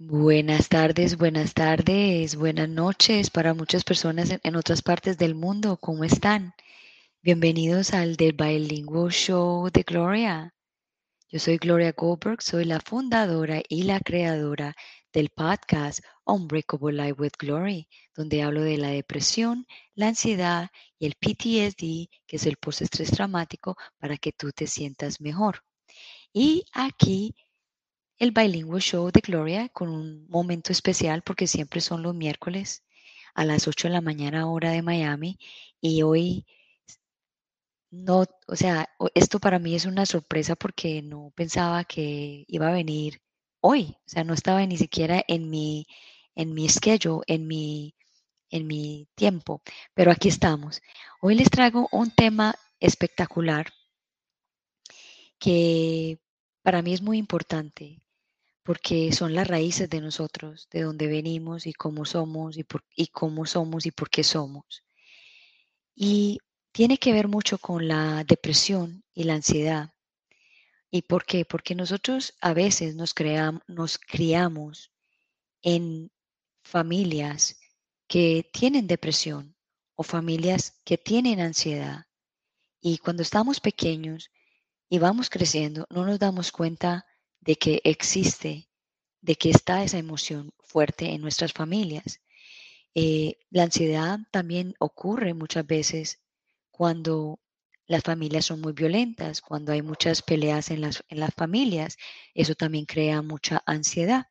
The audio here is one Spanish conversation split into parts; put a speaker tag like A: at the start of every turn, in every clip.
A: Buenas tardes, buenas tardes, buenas noches para muchas personas en, otras partes del mundo. ¿Cómo están? Bienvenidos al The Bilingual Show de Gloria. Yo soy Gloria Goldberg, soy la fundadora y la creadora del podcast Unbreakable Life with Glory, donde hablo de la depresión, la ansiedad y el PTSD, que es el postestrés traumático, para que tú te sientas mejor. Y aquí el Bilingual Show de Gloria con un momento especial porque siempre son los miércoles a las 8 de la mañana hora de Miami y hoy no, o sea, esto para mí es una sorpresa porque no pensaba que iba a venir hoy, o sea, no estaba ni siquiera en mi en mi schedule, en mi en mi tiempo, pero aquí estamos. Hoy les traigo un tema espectacular que para mí es muy importante porque son las raíces de nosotros, de dónde venimos y cómo somos y, por, y cómo somos y por qué somos. Y tiene que ver mucho con la depresión y la ansiedad. ¿Y por qué? Porque nosotros a veces nos, creamos, nos criamos en familias que tienen depresión o familias que tienen ansiedad. Y cuando estamos pequeños y vamos creciendo, no nos damos cuenta de que existe, de que está esa emoción fuerte en nuestras familias. Eh, la ansiedad también ocurre muchas veces cuando las familias son muy violentas, cuando hay muchas peleas en las, en las familias, eso también crea mucha ansiedad.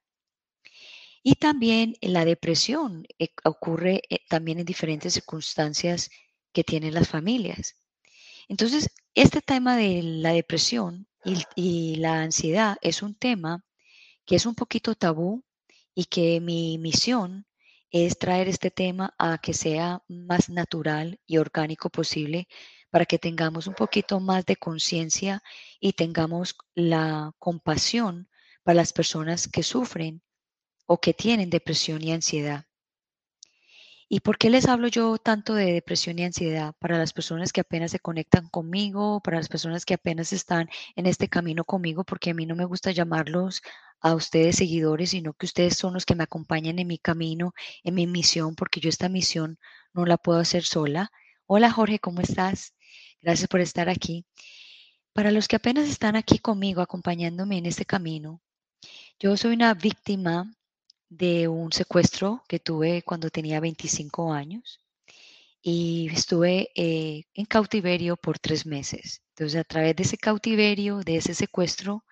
A: Y también la depresión eh, ocurre eh, también en diferentes circunstancias que tienen las familias. Entonces, este tema de la depresión y, la ansiedad es un tema que es un poquito tabú y que mi misión es traer este tema a que sea más natural y orgánico posible para que tengamos un poquito más de conciencia y tengamos la compasión para las personas que sufren o que tienen depresión y ansiedad. ¿Y por qué les hablo yo tanto de depresión y ansiedad? Para las personas que apenas se conectan conmigo, para las personas que apenas están en este camino conmigo, porque a mí no me gusta llamarlos a ustedes seguidores, sino que ustedes son los que me acompañan en mi camino, en mi misión, porque yo esta misión no la puedo hacer sola. Hola Jorge, ¿cómo estás? Gracias por estar aquí. Para los que apenas están aquí conmigo, acompañándome en este camino, yo soy una víctima de un secuestro que tuve cuando tenía 25 años y estuve eh, en cautiverio por tres meses. Entonces, a través de ese cautiverio, de ese secuestro,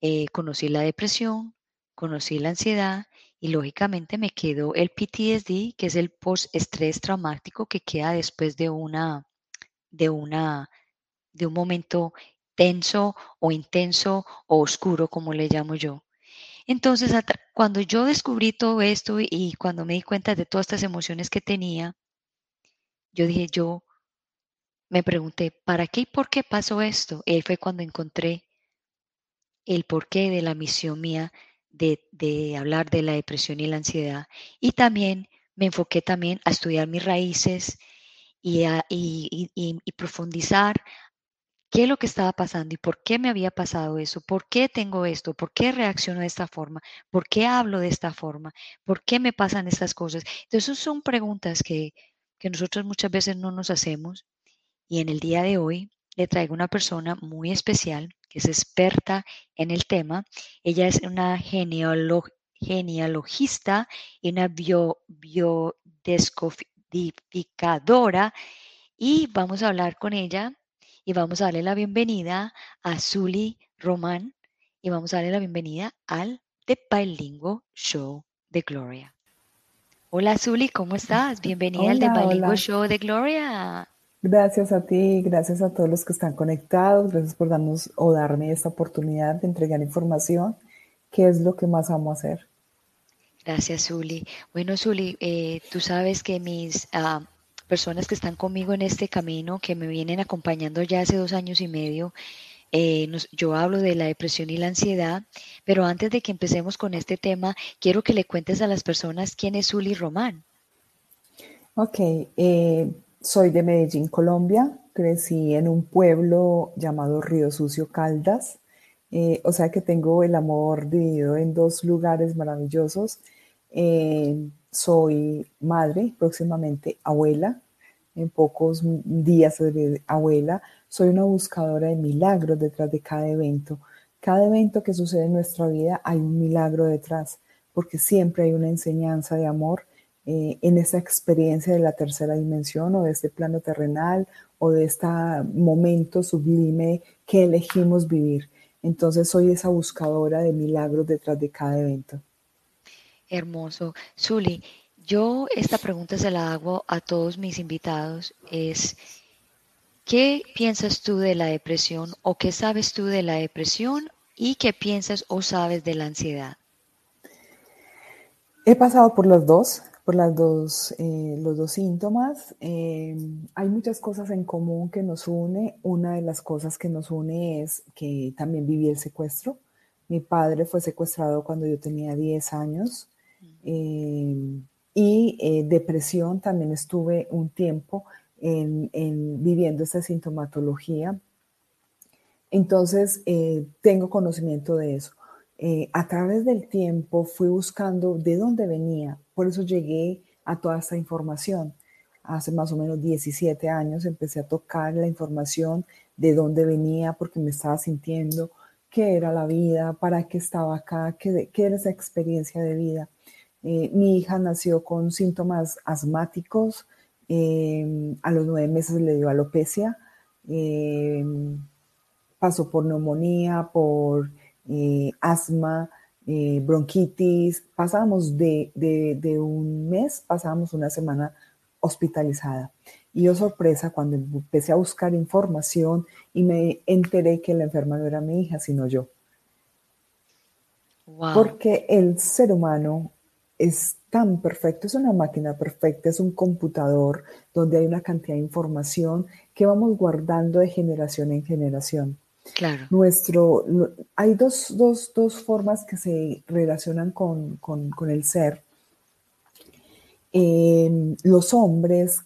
A: eh, conocí la depresión, conocí la ansiedad y lógicamente me quedó el PTSD, que es el post-estrés traumático que queda después de una, de una, de un momento tenso o intenso o oscuro, como le llamo yo. Entonces, cuando yo descubrí todo esto y cuando me di cuenta de todas estas emociones que tenía, yo dije, yo me pregunté, ¿para qué y por qué pasó esto? Y fue cuando encontré el porqué de la misión mía de, hablar de la depresión y la ansiedad. Y también me enfoqué también a estudiar mis raíces y, profundizar qué es lo que estaba pasando y por qué me había pasado eso, por qué tengo esto, por qué reacciono de esta forma, por qué hablo de esta forma, por qué me pasan estas cosas. Entonces son preguntas que, que nosotros muchas veces no nos hacemos y en el día de hoy le traigo una persona muy especial que es experta en el tema. Ella es una genealogista y una bio, y vamos a hablar con ella y vamos a darle la bienvenida a Zuli Román y vamos a darle la bienvenida al The Bilingual Show de Gloria. Hola Zuli, ¿cómo estás? Bienvenida al The Bilingual Show de Gloria.
B: Gracias a ti, gracias a todos los que están conectados, gracias por darnos o darme esta oportunidad de entregar información, que es lo que más amo hacer.
A: Gracias, Zuli. Bueno, Zuli, eh, tú sabes que mis ah, personas que están conmigo en este camino, que me vienen acompañando ya hace dos años y medio. Eh, yo hablo de la depresión y la ansiedad, pero antes de que empecemos con este tema, quiero que le cuentes a las personas quién es Zuli Román.
B: Ok, eh, soy de Medellín, Colombia. Crecí en un pueblo llamado Río Sucio Caldas. Eh, o sea que tengo el amor dividido en dos lugares maravillosos. Eh, soy madre, próximamente abuela. En pocos días de abuela. Soy una buscadora de milagros detrás de cada evento. Cada evento que sucede en nuestra vida hay un milagro detrás, porque siempre hay una enseñanza de amor eh, en esa experiencia de la tercera dimensión o de este plano terrenal o de este momento sublime que elegimos vivir. Entonces soy esa buscadora de milagros detrás de cada evento.
A: Hermoso. Zuli, yo esta pregunta se la hago a todos mis invitados. Es, ¿qué piensas tú de la depresión o qué sabes tú de la depresión y qué piensas o sabes de la ansiedad?
B: He pasado por los dos por las dos, eh, los dos síntomas. Eh, hay muchas cosas en común que nos une. Una de las cosas que nos une es que también viví el secuestro. Mi padre fue secuestrado cuando yo tenía 10 años. Eh, y depresión también estuve un tiempo en, en viviendo esta sintomatología. Entonces, tengo conocimiento de eso. Eh, a través del tiempo fui buscando de dónde venía. Por eso llegué a toda esta información. Hace más o menos 17 años empecé a tocar la información de dónde venía porque me estaba sintiendo qué era la vida, para qué estaba acá, qué, era esa experiencia de vida. Eh, mi hija nació con síntomas asmáticos, em, a los nueve meses le dio alopecia, em, pasó por neumonía, por eh, asma, eh, bronquitis. Pasábamos de, de, un mes, pasábamos una semana hospitalizada. Y yo sorpresa cuando empecé a buscar información y me enteré que la enferma no era mi hija, sino yo. Porque el ser humano es tan perfecto, es una máquina perfecta, es un computador donde hay una cantidad de información que vamos guardando de generación en generación.
A: Claro.
B: Nuestro, hay dos, formas que se relacionan con, el ser. Em, los hombres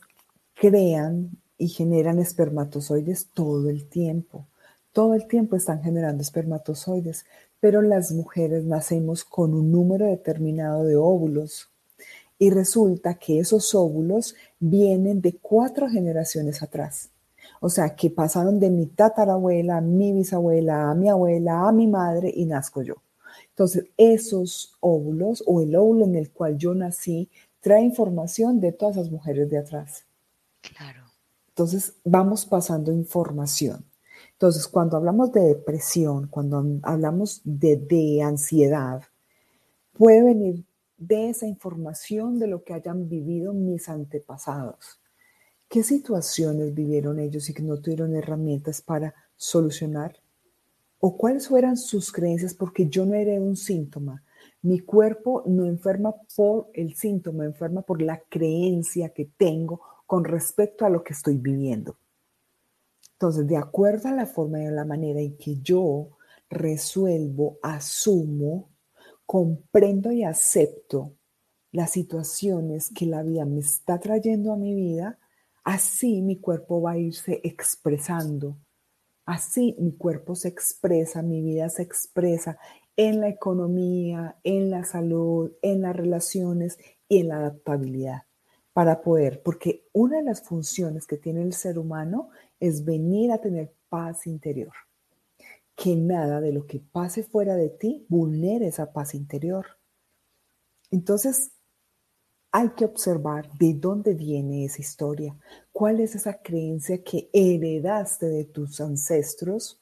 B: crean y generan espermatozoides todo el tiempo. Todo el tiempo están generando espermatozoides, pero las mujeres nacemos con un número determinado de óvulos. Y resulta que esos óvulos vienen de cuatro generaciones atrás. O sea, que pasaron de mi tatarabuela, a mi bisabuela, a mi abuela, a mi madre y nazco yo. Entonces, esos óvulos o el óvulo en el cual yo nací trae información de todas las mujeres de atrás.
A: Claro.
B: Entonces, vamos pasando información. Entonces, cuando hablamos de depresión, cuando hablamos de, ansiedad, puede venir de esa información de lo que hayan vivido mis antepasados. ¿Qué situaciones vivieron ellos y que no tuvieron herramientas para solucionar? ¿O cuáles fueran sus creencias? Porque yo no era un síntoma. Mi cuerpo no enferma por el síntoma, enferma por la creencia que tengo con respecto a lo que estoy viviendo. Entonces, de acuerdo a la forma y a la manera en que yo resuelvo, asumo, comprendo y acepto las situaciones que la vida me está trayendo a mi vida, Así mi cuerpo va a irse expresando. Así mi cuerpo se expresa, mi vida se expresa en la economía, en la salud, en las relaciones y en la adaptabilidad para poder, porque una de las funciones que tiene el ser humano es venir a tener paz interior. Que nada de lo que pase fuera de ti vulnere esa paz interior. Entonces, hay que observar de dónde viene esa historia, cuál es esa creencia que heredaste de tus ancestros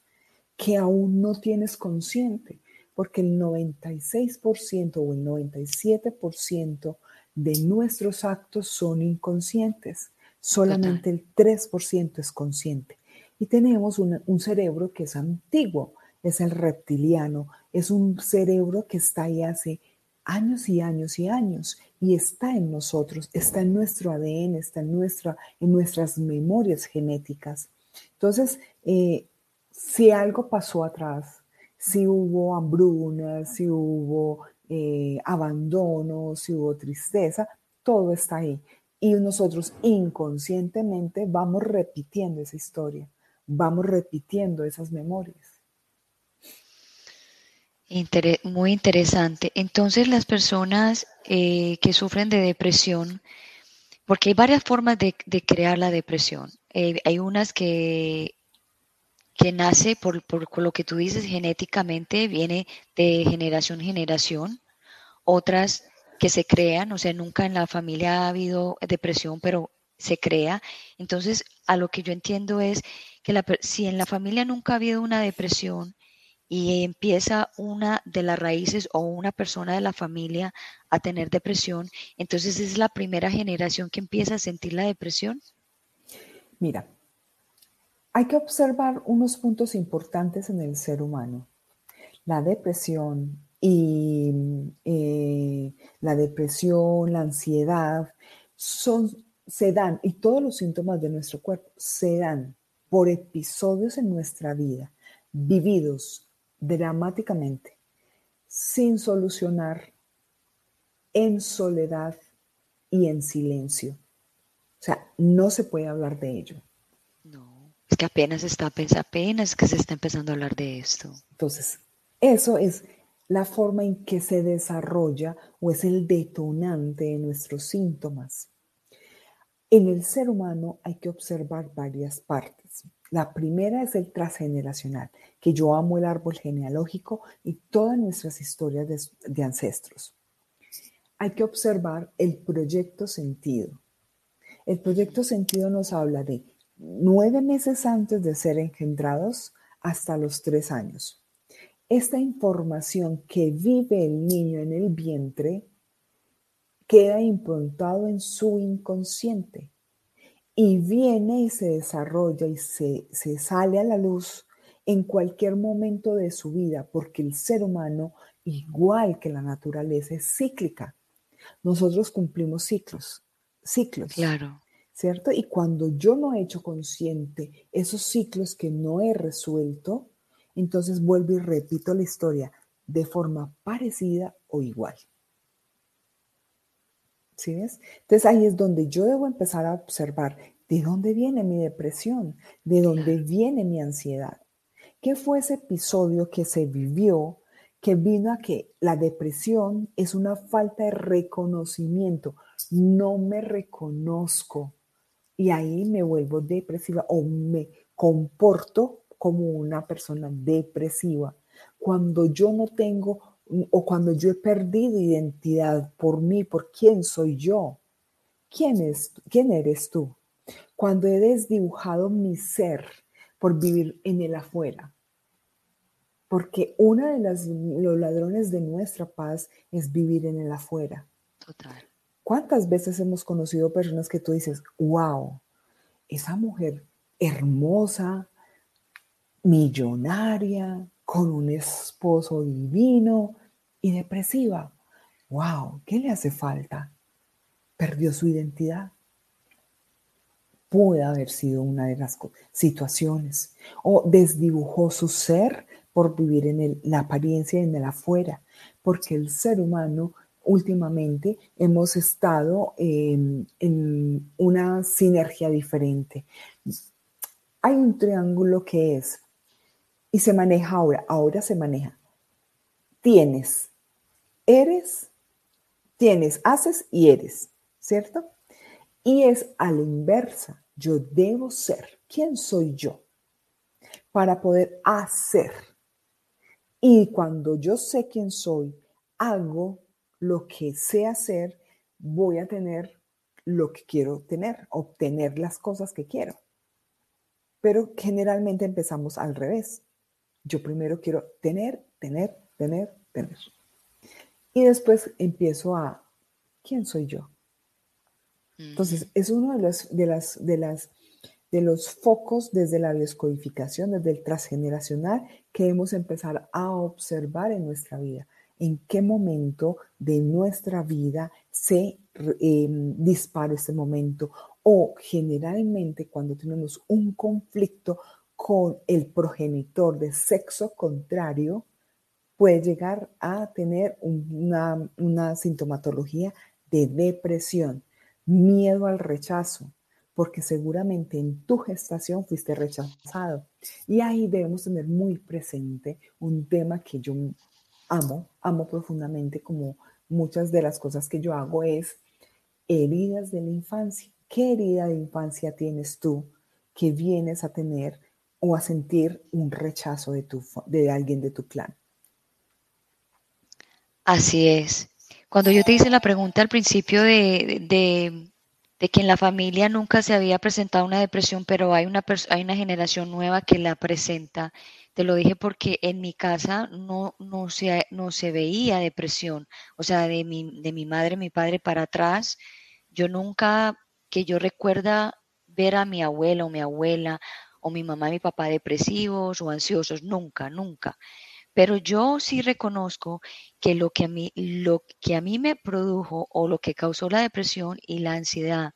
B: que aún no tienes consciente, porque el 96% o el 97% de nuestros actos son inconscientes, solamente el 3% es consciente. Y tenemos un cerebro que es antiguo, es el reptiliano, es un cerebro que está ahí hace años y años y años y está en nosotros, está en nuestro ADN, está en, nuestra, en nuestras memorias genéticas. Entonces, eh, si algo pasó atrás, si hubo hambruna, si hubo eh, abandono, si hubo tristeza, todo está ahí. Y nosotros inconscientemente vamos repitiendo esa historia, vamos repitiendo esas memorias
A: muy interesante. Entonces las personas eh, que sufren de depresión, porque hay varias formas de, crear la depresión. Eh, hay unas que, que nace por, por, lo que tú dices genéticamente, viene de generación en generación. Otras que se crean, o sea, nunca en la familia ha habido depresión, pero se crea. Entonces, a lo que yo entiendo es que la, si en la familia nunca ha habido una depresión, y empieza una de las raíces o una persona de la familia a tener depresión, entonces es la primera generación que empieza a sentir la depresión?
B: Mira, hay que observar unos puntos importantes en el ser humano. La depresión y eh, la depresión, la ansiedad, son, se dan, y todos los síntomas de nuestro cuerpo se dan por episodios en nuestra vida vividos dramáticamente, sin solucionar, en soledad y en silencio. O sea, no se puede hablar de ello.
A: No, es que apenas está apenas que se está empezando a hablar de esto.
B: Entonces, eso es la forma en que se desarrolla o es el detonante de nuestros síntomas. En el ser humano hay que observar varias partes. La primera es el transgeneracional, que yo amo el árbol genealógico y todas nuestras historias de, ancestros. Hay que observar el proyecto sentido. El proyecto sentido nos habla de nueve meses antes de ser engendrados hasta los tres años. Esta información que vive el niño en el vientre queda implantado en su inconsciente y viene y se desarrolla y se, sale a la luz en cualquier momento de su vida, porque el ser humano, igual que la naturaleza, es cíclica. Nosotros cumplimos ciclos, ciclos.
A: Claro.
B: ¿Cierto? Y cuando yo no he hecho consciente esos ciclos que no he resuelto, entonces vuelvo y repito la historia de forma parecida o igual. ¿Sí ves? Entonces ahí es donde yo debo empezar a observar de dónde viene mi depresión, de dónde viene mi ansiedad. ¿Qué fue ese episodio que se vivió que vino a que la depresión es una falta de reconocimiento? No me reconozco y ahí me vuelvo depresiva o me comporto como una persona depresiva. Cuando yo no tengo o cuando yo he perdido identidad por mí, por quién soy yo. ¿Quién, es, quién eres tú? Cuando he desdibujado mi ser por vivir en el afuera. Porque uno de los ladrones de nuestra paz es vivir en el afuera.
A: Total.
B: ¿Cuántas veces hemos conocido personas que tú dices, wow, esa mujer hermosa, millonaria, con un esposo divino y depresiva. ¡Wow! ¿Qué le hace falta? ¿Perdió su identidad? Puede haber sido una de las situaciones. O desdibujó su ser por vivir en la apariencia y en el afuera. Porque el ser humano últimamente hemos estado en una sinergia diferente. Hay un triángulo que es y se maneja ahora, ahora se maneja. Tienes, eres, tienes, haces y eres, ¿cierto? Y es a la inversa, yo debo ser. ¿Quién soy yo? Para poder hacer. Y cuando yo sé quién soy, hago lo que sé hacer, voy a tener lo que quiero tener, obtener las cosas que quiero. Pero generalmente empezamos al revés. Yo primero quiero tener, tener, tener, tener. Y después empiezo a, ¿quién soy yo? Entonces, es uno de los, de, las, de, las, de los focos desde la descodificación, desde el transgeneracional, que debemos empezar a observar en nuestra vida. En qué momento de nuestra vida se em, dispara este momento. O generalmente cuando tenemos un conflicto con el progenitor de sexo contrario puede llegar a tener una, sintomatología de depresión. miedo al rechazo, porque seguramente en tu gestación fuiste rechazado. Y ahí debemos tener muy presente un tema que yo amo, amo profundamente, como muchas de las cosas que yo hago es heridas de la infancia. ¿Qué herida de infancia tienes tú que vienes a tener o a sentir un rechazo de, tu, de alguien de tu clan?
A: Así es. Cuando yo te hice la pregunta al principio de, de que en la familia nunca se había presentado una depresión, pero hay una, hay una generación nueva que la presenta. Te lo dije porque en mi casa no, no, se, no se veía depresión. O sea, de mi, de mi madre, mi padre para atrás, yo nunca, que yo recuerda ver a mi abuela o mi abuela o mi mamá y mi papá depresivos o ansiosos, nunca, nunca. Pero yo sí reconozco que lo que a mí, lo que a mí me produjo o lo que causó la depresión y la ansiedad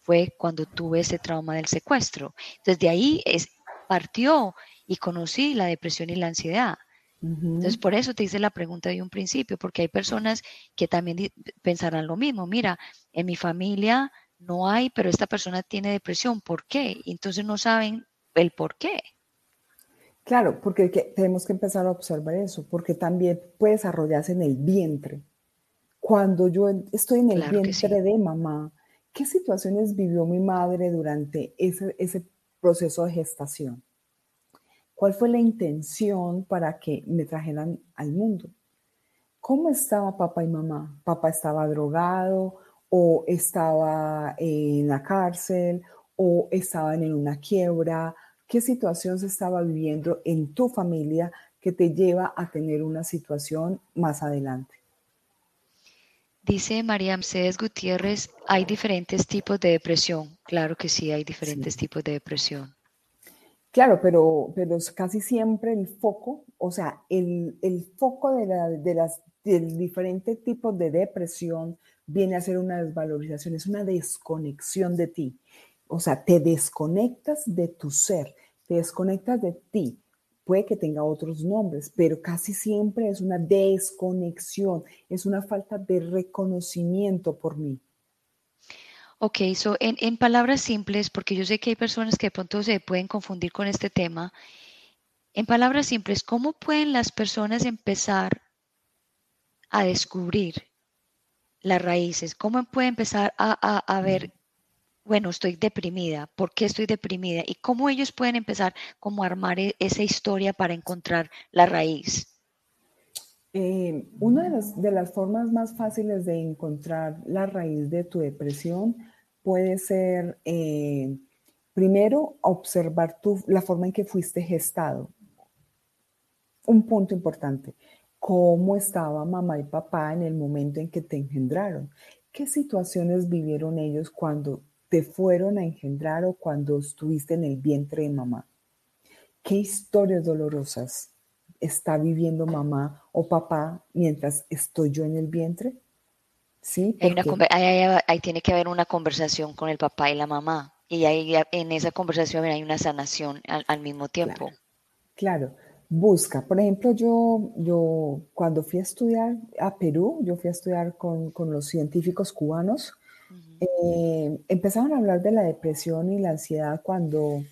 A: fue cuando tuve ese trauma del secuestro. Entonces de ahí es, partió y conocí la depresión y la ansiedad. Entonces, por eso te hice la pregunta de un principio, porque hay personas que también pensarán lo mismo. Mira, en mi familia no hay, pero esta persona tiene depresión. ¿Por qué? Entonces no saben el por qué.
B: Claro, porque tenemos que empezar a observar eso, porque también puede desarrollarse en el vientre. Cuando yo estoy en el vientre de mamá, ¿qué situaciones vivió mi madre durante ese, ese proceso de gestación? ¿Cuál fue la intención para que me trajeran al mundo? ¿Cómo estaba papá y mamá? ¿Papá estaba drogado o estaba en la cárcel o estaban en una quiebra? Qué situación se estaba viviendo en tu familia que te lleva a tener una situación más adelante.
A: Dice María Mercedes Gutiérrez, hay diferentes tipos de depresión. Claro que sí, hay diferentes tipos de depresión.
B: Claro, pero, pero casi siempre el foco, o sea, el, foco de, de las del diferente tipo de depresión viene a ser una desvalorización, es una desconexión de ti. O sea, te desconectas de tu ser, te desconectas de ti. Puede que tenga otros nombres, pero casi siempre es una desconexión, es una falta de reconocimiento por mí.
A: Ok, so en, en, palabras simples, porque yo sé que hay personas que de pronto se pueden confundir con este tema. En palabras simples, ¿cómo pueden las personas empezar a descubrir las raíces? ¿Cómo pueden empezar a, a ver bueno, estoy deprimida, ¿por qué estoy deprimida? Y cómo ellos pueden empezar como a armar e-, esa historia para encontrar la raíz.
B: Eh, una de las, formas más fáciles de encontrar la raíz de tu depresión puede ser, eh, primero, observar la forma en que fuiste gestado. Un punto importante, cómo estaba mamá y papá en el momento en que te engendraron. ¿Qué situaciones vivieron ellos cuando te fueron a engendrar o cuando estuviste en el vientre de mamá. ¿Qué historias dolorosas está viviendo mamá o papá mientras estoy yo en el vientre?
A: Sí, ahí, tiene que haber una conversación con el papá y la mamá. Y ahí en esa conversación hay una sanación al, mismo tiempo.
B: Claro, busca. Por ejemplo, yo, yo cuando fui a estudiar a Perú, yo fui a estudiar con, con los científicos cubanos eh, empezaron a hablar de la depresión y la ansiedad cuando,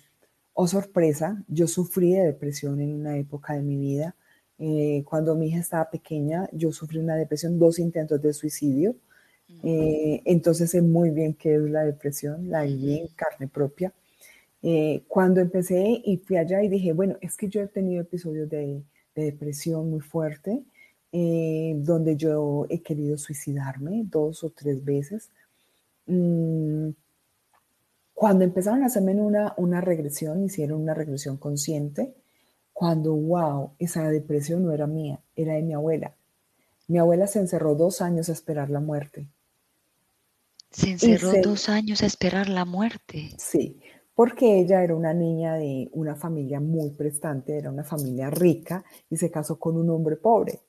B: oh sorpresa, yo sufrí de depresión en una época de mi vida. Eh, cuando mi hija estaba pequeña, yo sufrí una depresión, dos intentos de suicidio. Eh, entonces sé muy bien qué es la depresión, la viví en carne propia. cuando empecé y fui allá y dije, bueno, es que yo he tenido episodios de, de depresión muy fuerte, donde yo he querido suicidarme dos o tres veces. Mm, cuando empezaron a hacerme una, una regresión, hicieron una regresión consciente, cuando, wow, esa depresión no era mía, era de mi abuela. Mi abuela se encerró dos años a esperar la muerte.
A: Se encerró dos años a esperar la muerte.
B: Sí, porque ella era una niña de una familia muy prestante, era una familia rica y se casó con un hombre pobre.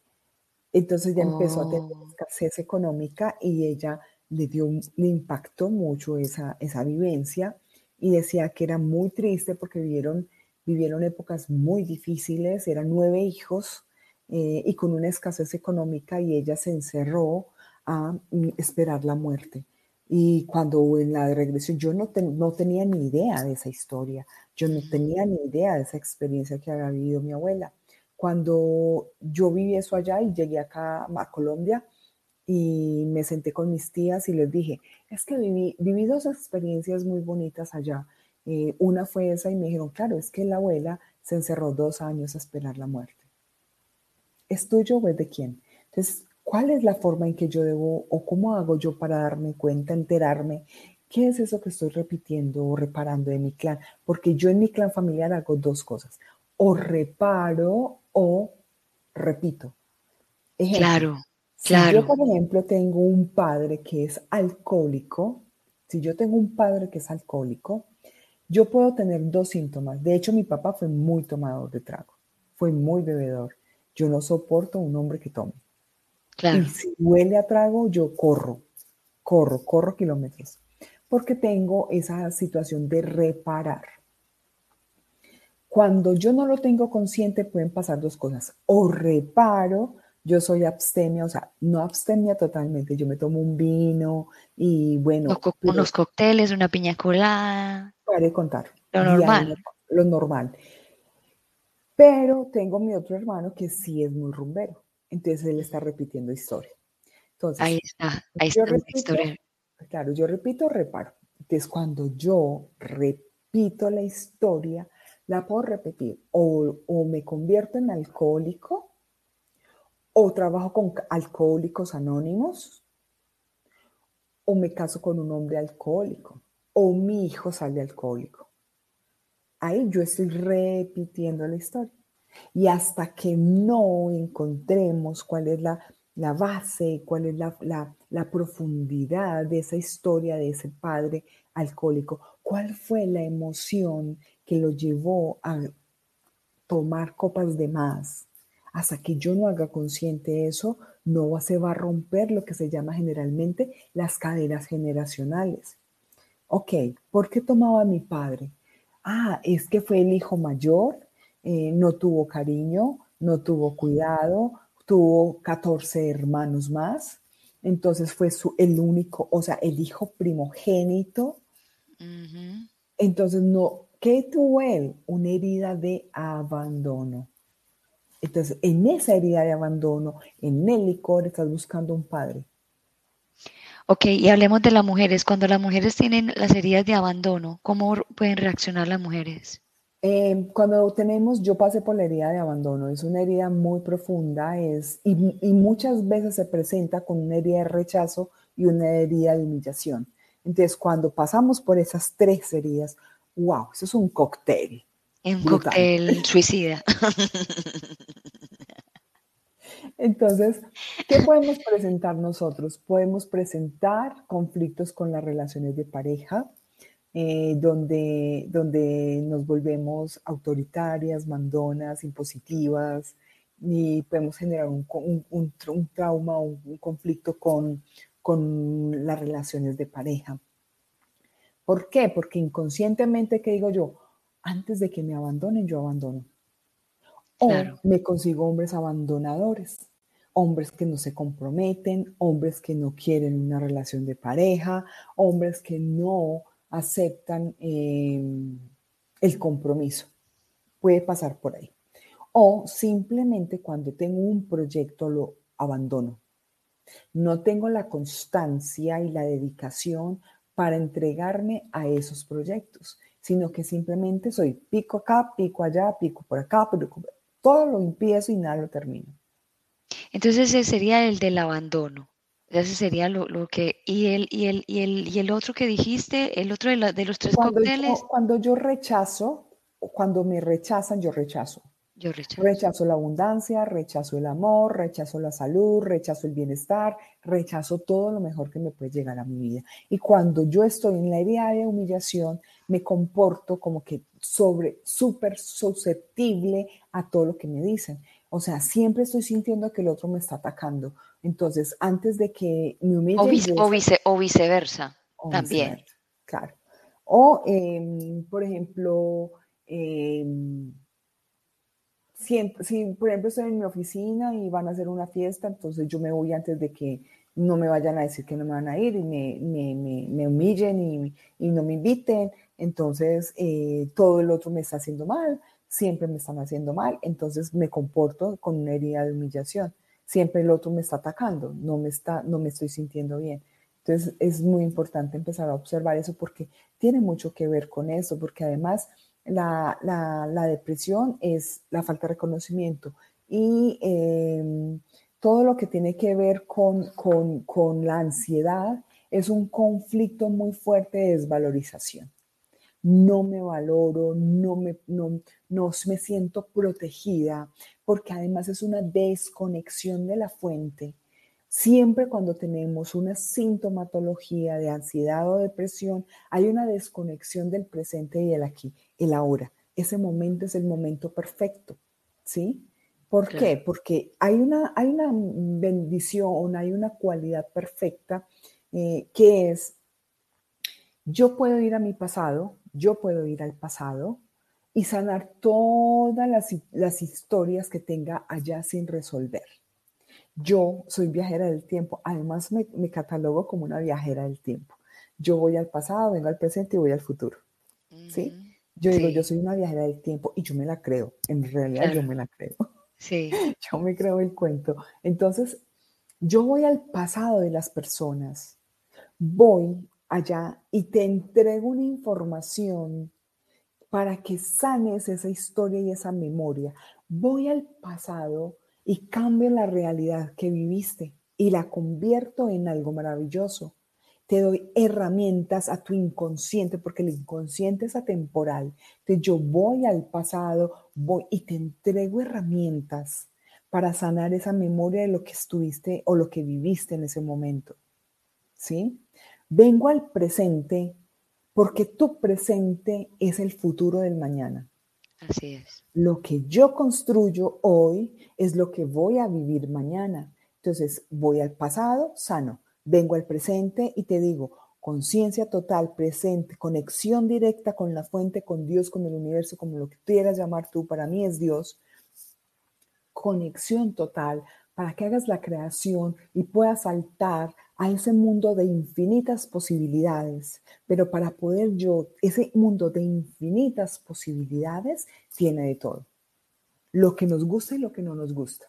B: Entonces ya empezó a tener oh. escasez económica y ella le, dio, le impactó mucho esa, esa vivencia y decía que era muy triste porque vivieron, vivieron épocas muy difíciles, eran nueve hijos eh, y con una escasez económica y ella se encerró a mm, esperar la muerte. Y cuando en la regresión yo no, no tenía ni idea de esa historia, yo no tenía ni idea de esa experiencia que había vivido mi abuela. Cuando yo viví eso allá y llegué acá a Colombia y me senté con mis tías y les dije, es que viví, viví dos experiencias muy bonitas allá. Eh, una fue esa y me dijeron, claro, es que la abuela se encerró dos años a esperar la muerte. ¿Es tuyo o es de quién? Entonces, ¿cuál es la forma en que yo debo o cómo hago yo para darme cuenta, enterarme? ¿Qué es eso que estoy repitiendo o reparando de mi clan? Porque yo en mi clan familiar hago dos cosas. O reparo o repito.
A: claro,
B: si yo, por ejemplo, tengo un padre que es alcohólico, si yo tengo un padre que es alcohólico, yo puedo tener dos síntomas. De hecho, mi papá fue muy tomador de trago, fue muy bebedor. Yo no soporto un hombre que tome. Y si huele a trago, yo corro, corro, corro kilómetros, porque tengo esa situación de reparar. Cuando yo no lo tengo consciente, pueden pasar dos cosas. O reparo, yo soy abstemia, o sea, no abstemia totalmente. Yo me tomo un vino y bueno.
A: unos cócteles, una piña colada.
B: Para contar.
A: Lo normal.
B: Lo normal. Pero tengo mi otro hermano que sí es muy rumbero. Entonces él está repitiendo historia. Entonces,
A: ahí está, ahí está la historia.
B: Claro, yo repito, reparo. Entonces, cuando yo repito la historia, la puedo repetir o, o me convierto en alcohólico o trabajo con alcohólicos anónimos o me caso con un hombre alcohólico o mi hijo sale alcohólico. Ahí yo estoy repitiendo la historia. Y hasta que no encontremos cuál es la, base, cuál es la, la, profundidad de esa historia de ese padre alcohólico, cuál fue la emoción que lo llevó a tomar copas de más, hasta que yo no haga consciente eso, no se va a romper lo que se llama generalmente las cadenas generacionales. Ok, ¿por qué tomaba mi padre? Ah, es que fue el hijo mayor, eh, no tuvo cariño, no tuvo cuidado, tuvo 14 hermanos más, entonces fue su, el único, o sea, el hijo primogénito. Entonces, no, ¿qué tuvo él? Una herida de abandono. Entonces, en esa herida de abandono, en el licor, estás buscando un padre.
A: Ok, y hablemos de las mujeres. Cuando las mujeres tienen las heridas de abandono, ¿cómo pueden reaccionar las mujeres?
B: Eh, cuando tenemos, yo pasé por la herida de abandono, es una herida muy profunda es, y, y, muchas veces se presenta con una herida de rechazo y una herida de humillación. Entonces, cuando pasamos por esas tres heridas, wow, eso es un cóctel.
A: Un cóctel suicida.
B: Entonces, ¿qué podemos presentar nosotros? Podemos presentar conflictos con las relaciones de pareja, eh, donde, donde nos volvemos autoritarias, mandonas, impositivas, y podemos generar un, un, un, trauma, un, un conflicto con, con las relaciones de pareja. ¿Por qué? Porque inconscientemente, ¿qué digo yo? Antes de que me abandonen, yo abandono. O me consigo hombres abandonadores, hombres que no se comprometen, hombres que no quieren una relación de pareja, hombres que no aceptan em, el compromiso. Puede pasar por ahí. O simplemente cuando tengo un proyecto lo abandono. No tengo la constancia y la dedicación para entregarme a esos proyectos sino que simplemente soy pico acá, pico allá, pico por acá, pero todo lo empiezo y nada lo termino.
A: Entonces ese sería el del abandono. Ese sería lo, que... Y el, y, el, y, el, y el otro que dijiste, el otro de, de los tres
B: cuando
A: cócteles...
B: cuando yo rechazo, cuando me rechazan, yo rechazo.
A: Yo rechazo.
B: Rechazo la abundancia, rechazo el amor, rechazo la salud, rechazo el bienestar, rechazo todo lo mejor que me puede llegar a mi vida. Y cuando yo estoy en la idea de humillación, me comporto como que sobre, súper susceptible a todo lo que me dicen. O sea, siempre estoy sintiendo que el otro me está atacando. Entonces, antes de que me humille...
A: O, o, viceversa, también.
B: claro. O, em, por ejemplo, em, si, si, por ejemplo estoy en mi oficina y van a hacer una fiesta, entonces yo me voy antes de que, no me vayan a decir que no me van a ir y me, me, humillen y, y, no me inviten, entonces eh, todo el otro me está haciendo mal, siempre me están haciendo mal, entonces me comporto con una herida de humillación, siempre el otro me está atacando, no me, está, no me estoy sintiendo bien. Entonces es muy importante empezar a observar eso porque tiene mucho que ver con eso, porque además la, la, depresión es la falta de reconocimiento y em, todo lo que tiene que ver con, con, con la ansiedad es un conflicto muy fuerte de desvalorización. No me valoro, no me, no, no me siento protegida, porque además es una desconexión de la fuente Siempre cuando tenemos una sintomatología de ansiedad o depresión, hay una desconexión del presente y el aquí, el ahora. Ese momento es el momento perfecto, ¿sí? ¿Por qué? Porque hay una, hay una bendición, hay una cualidad perfecta eh, que es, yo puedo ir a mi pasado, yo puedo ir al pasado y sanar todas las, las historias que tenga allá sin resolver. Yo soy viajera del tiempo, además me, catalogo como una viajera del tiempo. Yo voy al pasado, vengo al presente y voy al futuro. ¿Sí? Yo digo, yo soy una viajera del tiempo y yo me la creo. En realidad yo me la creo.
A: Sí.
B: Yo me creo el cuento. Entonces, yo voy al pasado de las personas, voy allá y te entrego una información para que sanes esa historia y esa memoria. Voy al pasado y cambio la realidad que viviste y la convierto en algo maravilloso. Te doy herramientas a tu inconsciente, porque el inconsciente es atemporal. Entonces yo voy al pasado, voy y te entrego herramientas para sanar esa memoria de lo que estuviste o lo que viviste en ese momento. ¿Sí? Vengo al presente porque tu presente es el futuro del mañana.
A: Así es.
B: Lo que yo construyo hoy es lo que voy a vivir mañana. Entonces, voy al pasado sano, vengo al presente y te digo, conciencia total, presente, conexión directa con la fuente, con Dios, con el universo, como lo que quieras llamar tú, para mí es Dios. Conexión total para que hagas la creación y puedas saltar a ese mundo de infinitas posibilidades. Pero para poder yo, ese mundo de infinitas posibilidades tiene de todo. Lo que nos gusta y lo que no nos gusta.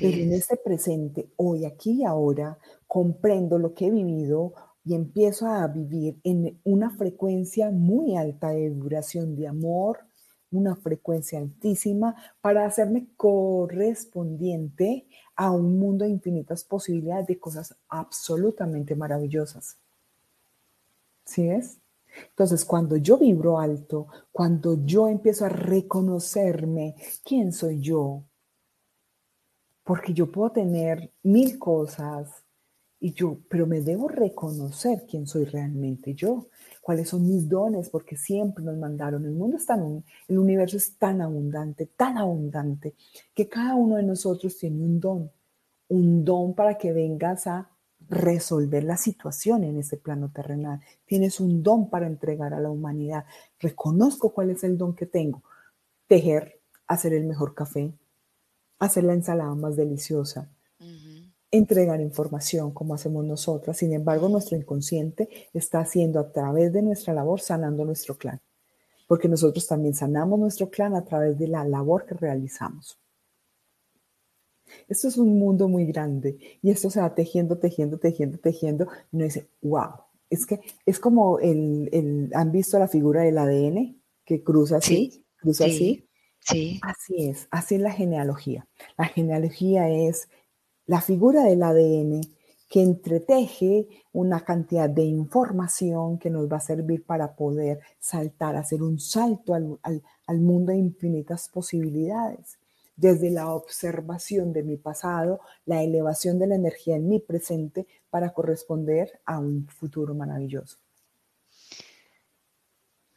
B: Pero en este presente, hoy, aquí y ahora, comprendo lo que he vivido y empiezo a vivir en una frecuencia muy alta de vibración de amor, una frecuencia altísima para hacerme correspondiente a un mundo de infinitas posibilidades de cosas absolutamente maravillosas. ¿Sí es? Entonces, cuando yo vibro alto, cuando yo empiezo a reconocerme quién soy yo, porque yo puedo tener mil cosas y yo, pero me debo reconocer quién soy realmente yo cuáles son mis dones, porque siempre nos mandaron. El mundo es tan, el universo es tan abundante, tan abundante, que cada uno de nosotros tiene un don, un don para que vengas a resolver la situación en este plano terrenal. Tienes un don para entregar a la humanidad. Reconozco cuál es el don que tengo. Tejer, hacer el mejor café, hacer la ensalada más deliciosa, entregar información como hacemos nosotras. Sin embargo, nuestro inconsciente está haciendo a través de nuestra labor sanando nuestro clan, porque nosotros también sanamos nuestro clan a través de la labor que realizamos. Esto es un mundo muy grande y esto se va tejiendo, tejiendo, tejiendo, tejiendo. Y uno dice, wow, es que es como el, ¿han visto la figura del ADN que cruza así? cruza así.
A: Sí.
B: Así es, así es la genealogía. La genealogía es la figura del ADN que entreteje una cantidad de información que nos va a servir para poder saltar, hacer un salto al, mundo de infinitas posibilidades. Desde la observación de mi pasado, la elevación de la energía en mi presente para corresponder a un futuro maravilloso.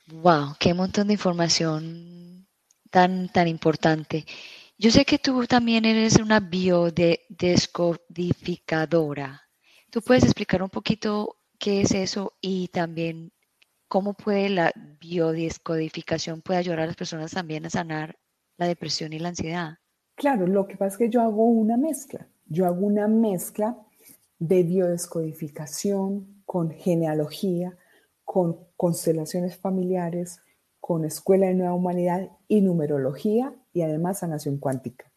A: Wow, qué montón de información tan, tan importante. Yo sé que tú también eres una biodescodificadora. ¿Tú puedes explicar un poquito qué es eso y también cómo puede la biodescodificación puede ayudar a las personas también a sanar la depresión y la ansiedad?
B: Claro, lo que pasa es que yo hago una mezcla. Yo hago una mezcla de biodescodificación, con genealogía, con constelaciones familiares, con escuela de nueva humanidad y numerología y además sanación cuántica.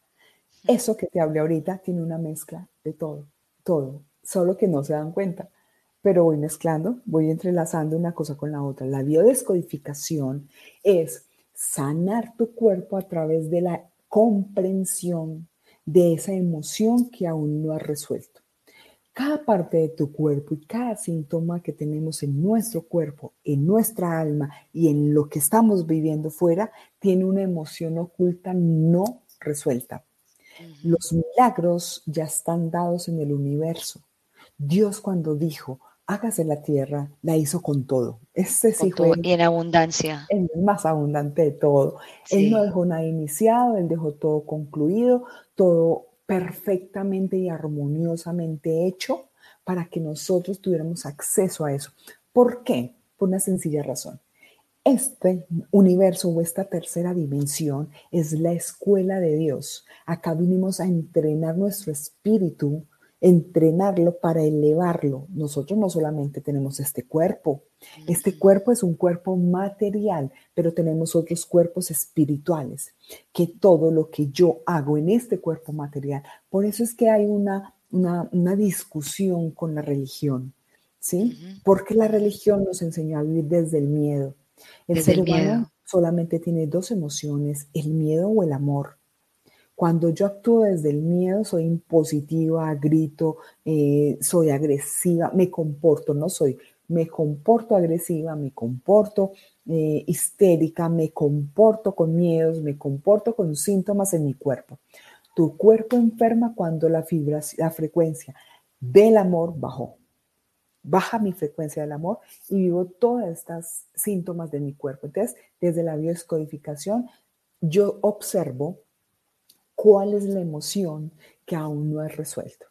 B: Eso que te hablé ahorita tiene una mezcla de todo, todo, solo que no se dan cuenta. Pero voy mezclando, voy entrelazando una cosa con la otra. La biodescodificación es sanar tu cuerpo a través de la comprensión de esa emoción que aún no has resuelto. Cada parte de tu cuerpo y cada síntoma que tenemos en nuestro cuerpo, en nuestra alma y en lo que estamos viviendo fuera, tiene una emoción oculta no resuelta. Los milagros ya están dados en el universo. Dios cuando dijo, hágase la tierra, la hizo con todo.
A: Este sí fue y en abundancia.
B: El más abundante de todo. Él no dejó nada iniciado, él dejó todo concluido, todo perfectamente y armoniosamente hecho para que nosotros tuviéramos acceso a eso. ¿Por qué? Por una sencilla razón. Este universo o esta tercera dimensión es la escuela de Dios. Acá vinimos a entrenar nuestro espíritu, entrenarlo para elevarlo. Nosotros no solamente tenemos este cuerpo, este cuerpo es un cuerpo material, pero tenemos otros cuerpos espirituales, que todo lo que yo hago en este cuerpo material, por eso es que hay una, una, discusión con la religión, ¿sí? Porque la religión nos enseñó a vivir desde el miedo. El ser humano solamente tiene dos emociones, el miedo o el amor. Cuando yo actúo desde el miedo, soy impositiva, grito, eh, soy agresiva, me comporto, no soy, me comporto agresiva, me comporto eh, histérica, me comporto con miedos, me comporto con síntomas en mi cuerpo. Tu cuerpo enferma cuando la, la frecuencia del amor bajó. Baja mi frecuencia del amor y vivo todas estas síntomas de mi cuerpo. Entonces, desde la biodescodificación, yo observo cuál es la emoción que aún no es resuelto.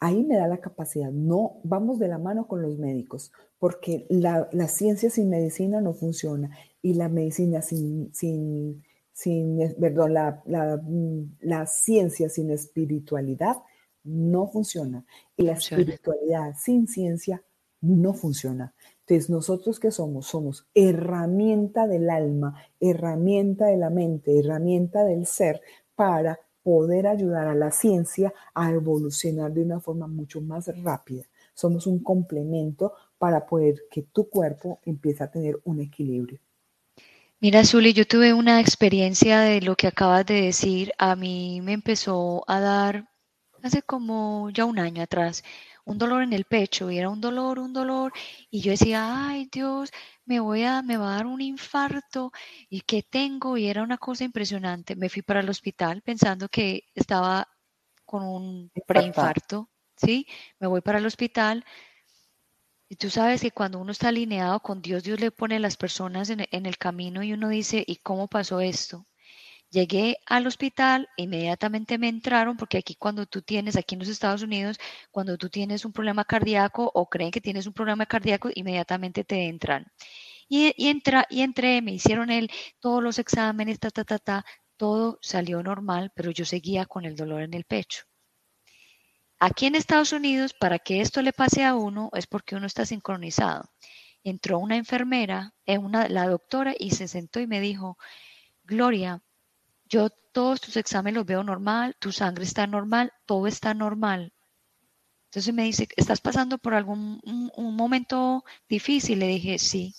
B: Ahí me da la capacidad, no vamos de la mano con los médicos, porque la, ciencia sin medicina no funciona y la medicina sin, sin, sin perdón, la, la, ciencia sin espiritualidad no funciona y la espiritualidad sin ciencia no funciona. Entonces, nosotros que somos, somos herramienta del alma, herramienta de la mente, herramienta del ser para poder ayudar a la ciencia a evolucionar de una forma mucho más rápida. Somos un complemento para poder que tu cuerpo empiece a tener un equilibrio.
A: Mira, Zuli, yo tuve una experiencia de lo que acabas de decir. A mí me empezó a dar hace como ya un año atrás un dolor en el pecho y era un dolor, un dolor, y yo decía, ay Dios, me voy a, me va a dar un infarto, y qué tengo, y era una cosa impresionante. Me fui para el hospital pensando que estaba con un preinfarto, ¿sí? Me voy para el hospital, y tú sabes que cuando uno está alineado con Dios, Dios le pone las personas en, en el camino y uno dice, ¿y cómo pasó esto? Llegué al hospital, inmediatamente me entraron, porque aquí cuando tú tienes, aquí en los Estados Unidos, cuando tú tienes un problema cardíaco o creen que tienes un problema cardíaco, inmediatamente te entran. Y, entra, y entré, me hicieron el, todos los exámenes, ta, ta, ta, ta, todo salió normal, pero yo seguía con el dolor en el pecho. Aquí en Estados Unidos, para que esto le pase a uno, es porque uno está sincronizado. Entró una enfermera, eh, una, la doctora, y se sentó y me dijo, Gloria, yo todos tus exámenes los veo normal, tu sangre está normal, todo está normal. Entonces me dice, ¿estás pasando por algún un, momento difícil? Le dije, sí.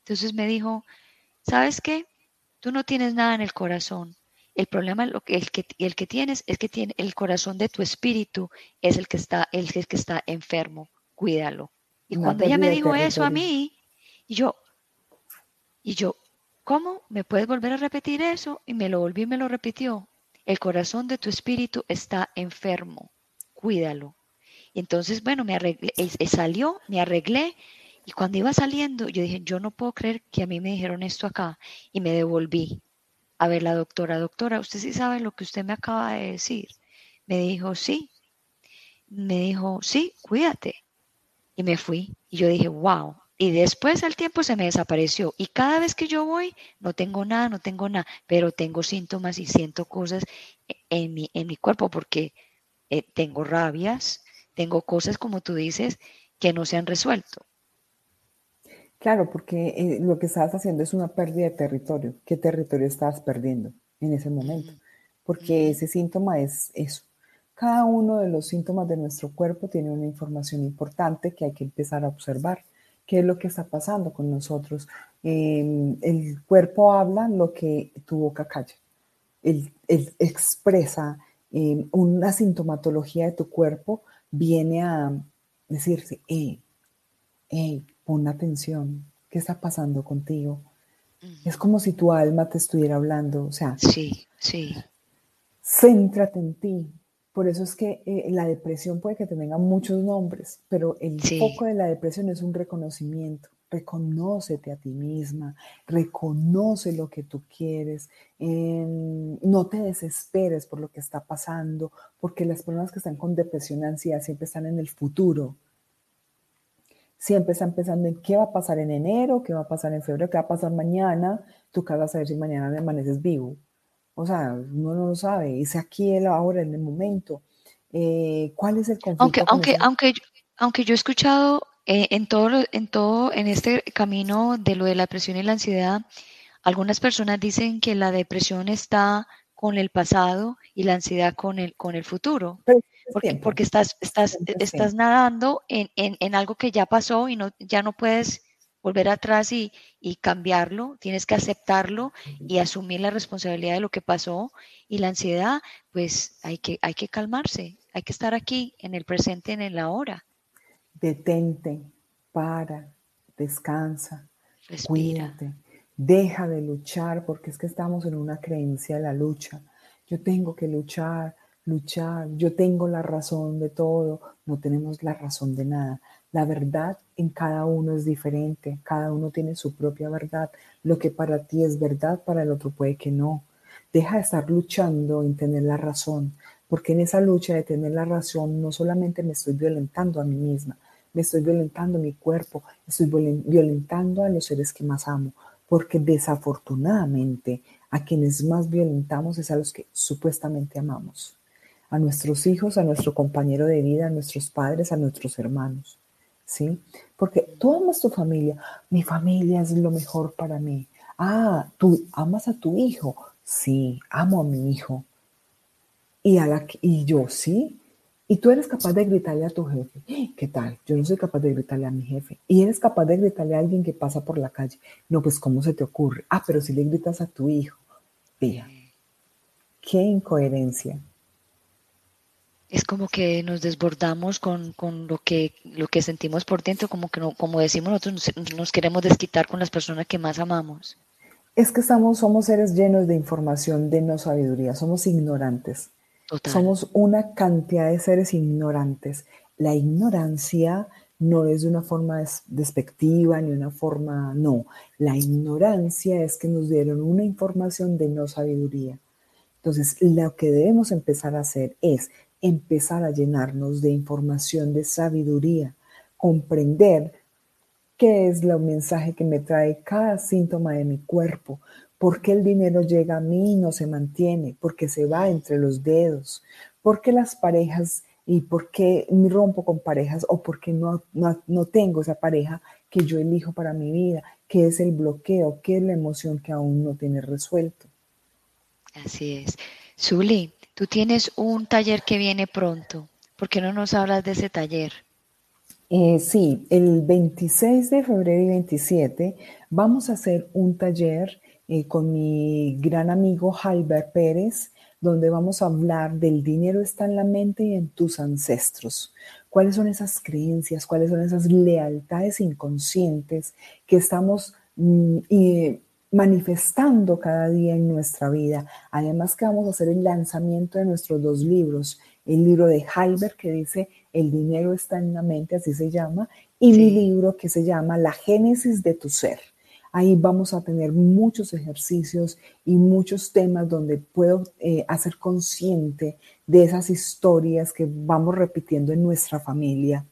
A: Entonces me dijo, ¿sabes qué? Tú no tienes nada en el corazón. El problema, lo que, el, que, el que tienes es que tiene, el corazón de tu espíritu es el que está, el, que está enfermo. Cuídalo. Y cuando ella me dijo eso a mí, y yo, y yo, ¿Cómo? ¿Me puedes volver a repetir eso? Y me lo volví y me lo repitió. El corazón de tu espíritu está enfermo. Cuídalo. Y entonces, bueno, me arreglé, salió, me arreglé. Y cuando iba saliendo, yo dije, yo no puedo creer que a mí me dijeron esto acá. Y me devolví a ver la doctora. Doctora, ¿usted sí sabe lo que usted me acaba de decir? Me dijo, sí. Me dijo, sí, cuídate. Y me fui. Y yo dije, wow, y después al tiempo se me desapareció. Y cada vez que yo voy, no tengo nada, no tengo nada, pero tengo síntomas y siento cosas en mi, en mi cuerpo porque eh, tengo rabias, tengo cosas, como tú dices, que no se han resuelto.
B: Claro, porque eh, lo que estás haciendo es una pérdida de territorio. ¿Qué territorio estás perdiendo en ese momento? Porque ese síntoma es eso. Cada uno de los síntomas de nuestro cuerpo tiene una información importante que hay que empezar a observar. ¿Qué es lo que está pasando con nosotros? Em, el cuerpo habla lo que tu boca calla. Él, expresa em, una sintomatología de tu cuerpo, viene a decirse, hey, hey, pon atención, ¿qué está pasando contigo? Es como si tu alma te estuviera hablando, o sea,
A: sí, sí.
B: Céntrate en ti. Por eso es que eh, la depresión puede que tenga muchos nombres, pero el foco de la depresión es un reconocimiento. Reconócete a ti misma, reconoce lo que tú quieres, em, no te desesperes por lo que está pasando, porque las personas que están con depresión y ansiedad siempre están en el futuro, siempre están pensando en qué va a pasar en enero, qué va a pasar en febrero, qué va a pasar mañana, tú qué vas a saber si mañana amaneces vivo. O sea, uno no lo sabe, es aquí, el ahora, en el momento. Eh, ¿Cuál es el conflicto?
A: Aunque, aunque, aunque, aunque yo he escuchado eh, en, todo, en todo, en este camino de lo de la depresión y la ansiedad, algunas personas dicen que la depresión está con el pasado y la ansiedad con el, con el futuro. porque, porque estás, estás, estás nadando en, en, en, algo que ya pasó y no, ya no puedes volver atrás y, y, cambiarlo, tienes que aceptarlo y asumir la responsabilidad de lo que pasó. Y la ansiedad, pues hay que, hay que calmarse, hay que estar aquí en el presente, en el ahora
B: detente, para, descansa, cuídate, deja de luchar porque es que estamos en una creencia de la lucha. Yo tengo que luchar, luchar, yo tengo la razón de todo, no tenemos la razón de nada. La verdad en cada uno es diferente, cada uno tiene su propia verdad. Lo que para ti es verdad, para el otro puede que no. Deja de estar luchando en tener la razón, porque en esa lucha de tener la razón no solamente me estoy violentando a mí misma, me estoy violentando mi cuerpo, estoy violentando a los seres que más amo, porque desafortunadamente a quienes más violentamos es a los que supuestamente amamos, a nuestros hijos, a nuestro compañero de vida, a nuestros padres, a nuestros hermanos, ¿sí? Porque tú amas tu familia, mi familia es lo mejor para mí. Ah, tú amas a tu hijo, sí, amo a mi hijo. Y, a la, y yo, sí, y tú eres capaz de gritarle a tu jefe, ¿qué tal? Yo no soy capaz de gritarle a mi jefe. Y eres capaz de gritarle a alguien que pasa por la calle. No, pues ¿cómo se te ocurre? Ah, pero si le gritas a tu hijo. Vea, qué incoherencia.
A: Es como que nos desbordamos con, lo, que, lo que sentimos por dentro, como que no, como decimos nosotros, nos, queremos desquitar con las personas que más amamos.
B: Es que estamos, somos seres llenos de información, de no sabiduría, somos ignorantes. Somos una cantidad de seres ignorantes. La ignorancia no es de una forma despectiva ni una forma, no. La ignorancia es que nos dieron una información de no sabiduría. Entonces, lo que debemos empezar a hacer es empezar a llenarnos de información de sabiduría, comprender qué es el mensaje que me trae cada síntoma de mi cuerpo, ¿Por qué el dinero llega a mí y no se mantiene? Porque se va entre los dedos. ¿Por qué las parejas y por qué me rompo con parejas o por qué no, no, tengo esa pareja que yo elijo para mi vida? ¿Qué es el bloqueo? ¿Qué es la emoción que aún no tiene resuelto?
A: Así es. Zuli, tú tienes un taller que viene pronto. ¿Por qué no nos hablas de ese taller?
B: Eh, sí, el 26 de febrero y 27 vamos a hacer un taller eh, con mi gran amigo Halber Pérez, donde vamos a hablar del dinero está en la mente y en tus ancestros. ¿Cuáles son esas creencias? ¿Cuáles son esas lealtades inconscientes que estamos mm, manifestando cada día en nuestra vida? Además que vamos a hacer el lanzamiento de nuestros dos libros. El libro de Halber que dice El dinero está en la mente, así se llama, y mi libro que se llama La génesis de tu ser. Ahí vamos a tener muchos ejercicios y muchos temas donde puedo eh, hacer consciente de esas historias que vamos repitiendo en nuestra familia.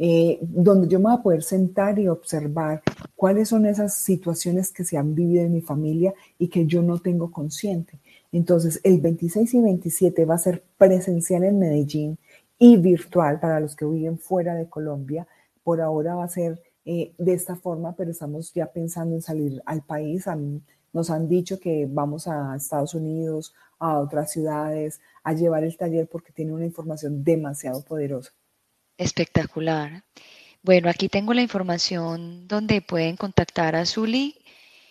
B: Eh, donde yo me voy a poder sentar y observar cuáles son esas situaciones que se han vivido en mi familia y que yo no tengo consciente. Entonces, el 26 y 27 va a ser presencial en Medellín y virtual para los que viven fuera de Colombia. Por ahora va a ser eh, de esta forma, pero estamos ya pensando en salir al país. nos han dicho que vamos a Estados Unidos, a otras ciudades, a llevar el taller porque tiene una información demasiado poderosa.
A: Espectacular. Bueno, aquí tengo la información donde pueden contactar a Zuli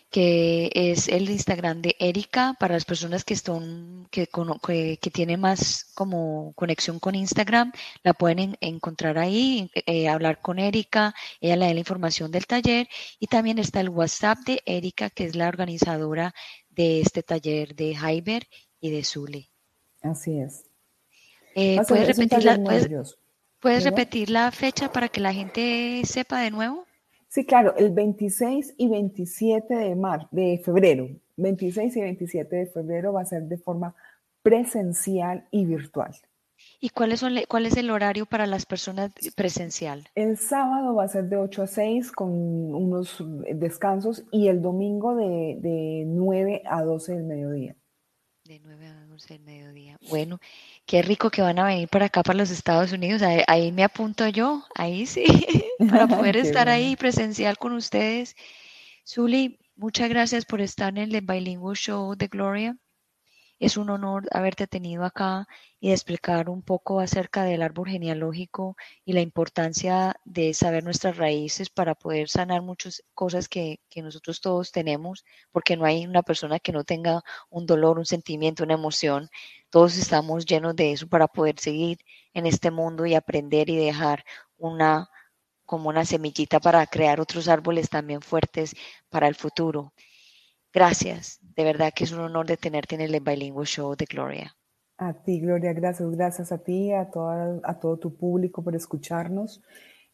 A: que es el Instagram de Erika para las personas que están que, que, tienen más como conexión con Instagram, la pueden encontrar ahí, eh, hablar con Erika, ella le da la información del taller y también está el WhatsApp de Erika, que es la organizadora de este taller de Hyber y de Zuli.
B: Así es.
A: Eh, ¿Puedes, repetir la, ¿puedes repetir la fecha para que la gente sepa de nuevo?
B: Sí, claro, el 26 y 27 de, mar, de febrero, 26 y 27 de febrero va a ser de forma presencial y virtual.
A: ¿Y cuál es, cuál es el horario para las personas presencial?
B: El sábado va a ser de 8 a 6 con unos descansos y el domingo de, de 9 a 12 del mediodía.
A: De 9 a 12 del mediodía. Bueno, qué rico que van a venir para acá, para los Estados Unidos. Ahí, me apunto yo, ahí sí, para poder estar ahí presencial con ustedes. Zuli, muchas gracias por estar en el Bilingual Show de Gloria. Es un honor haberte tenido acá y explicar un poco acerca del árbol genealógico y la importancia de saber nuestras raíces para poder sanar muchas cosas que, que nosotros todos tenemos, porque no hay una persona que no tenga un dolor, un sentimiento, una emoción. Todos estamos llenos de eso para poder seguir en este mundo y aprender y dejar una como una semillita para crear otros árboles también fuertes para el futuro. Gracias, de verdad que es un honor de tenerte en el Bilingual Show de Gloria.
B: A ti, Gloria, gracias, gracias a ti, a, a todo tu público por escucharnos.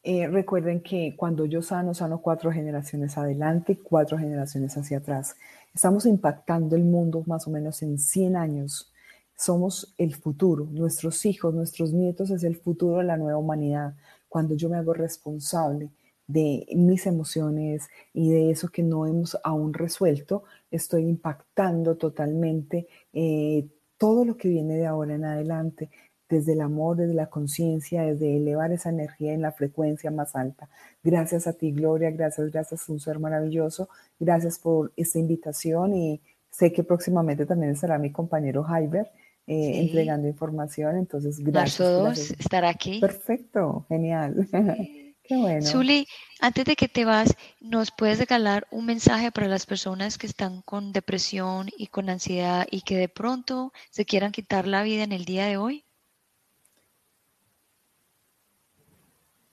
B: Eh, recuerden que cuando yo sano, sano cuatro generaciones adelante, cuatro generaciones hacia atrás. Estamos impactando el mundo más o menos en 100 años. Somos el futuro, nuestros hijos, nuestros nietos es el futuro de la nueva humanidad. Cuando yo me hago responsable de mis emociones y de eso que no hemos aún resuelto, estoy impactando totalmente eh, todo lo que viene de ahora en adelante, desde el amor, desde la conciencia, desde elevar esa energía en la frecuencia más alta. Gracias a ti, Gloria, gracias, gracias, un ser maravilloso. Gracias por esta invitación y sé que próximamente también estará mi compañero Jaiber eh, entregando información. Entonces, gracias.
A: todos estar aquí.
B: Perfecto, genial. Qué bueno.
A: Zuli, antes de que te vas, ¿nos puedes regalar un mensaje para las personas que están con depresión y con ansiedad y que de pronto se quieran quitar la vida en el día de hoy?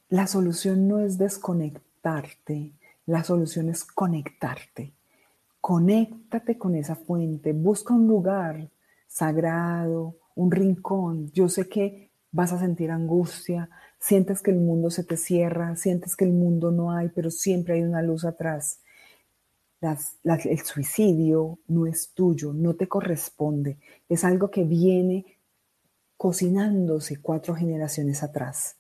B: La solución no es desconectarte, la solución es conectarte. Conéctate con esa fuente, busca un lugar sagrado, un rincón. Yo sé que vas a sentir angustia, sientes que el mundo se te cierra, sientes que el mundo no hay, pero siempre hay una luz atrás. el suicidio no es tuyo, no te corresponde, es algo que viene cocinándose cuatro generaciones atrás.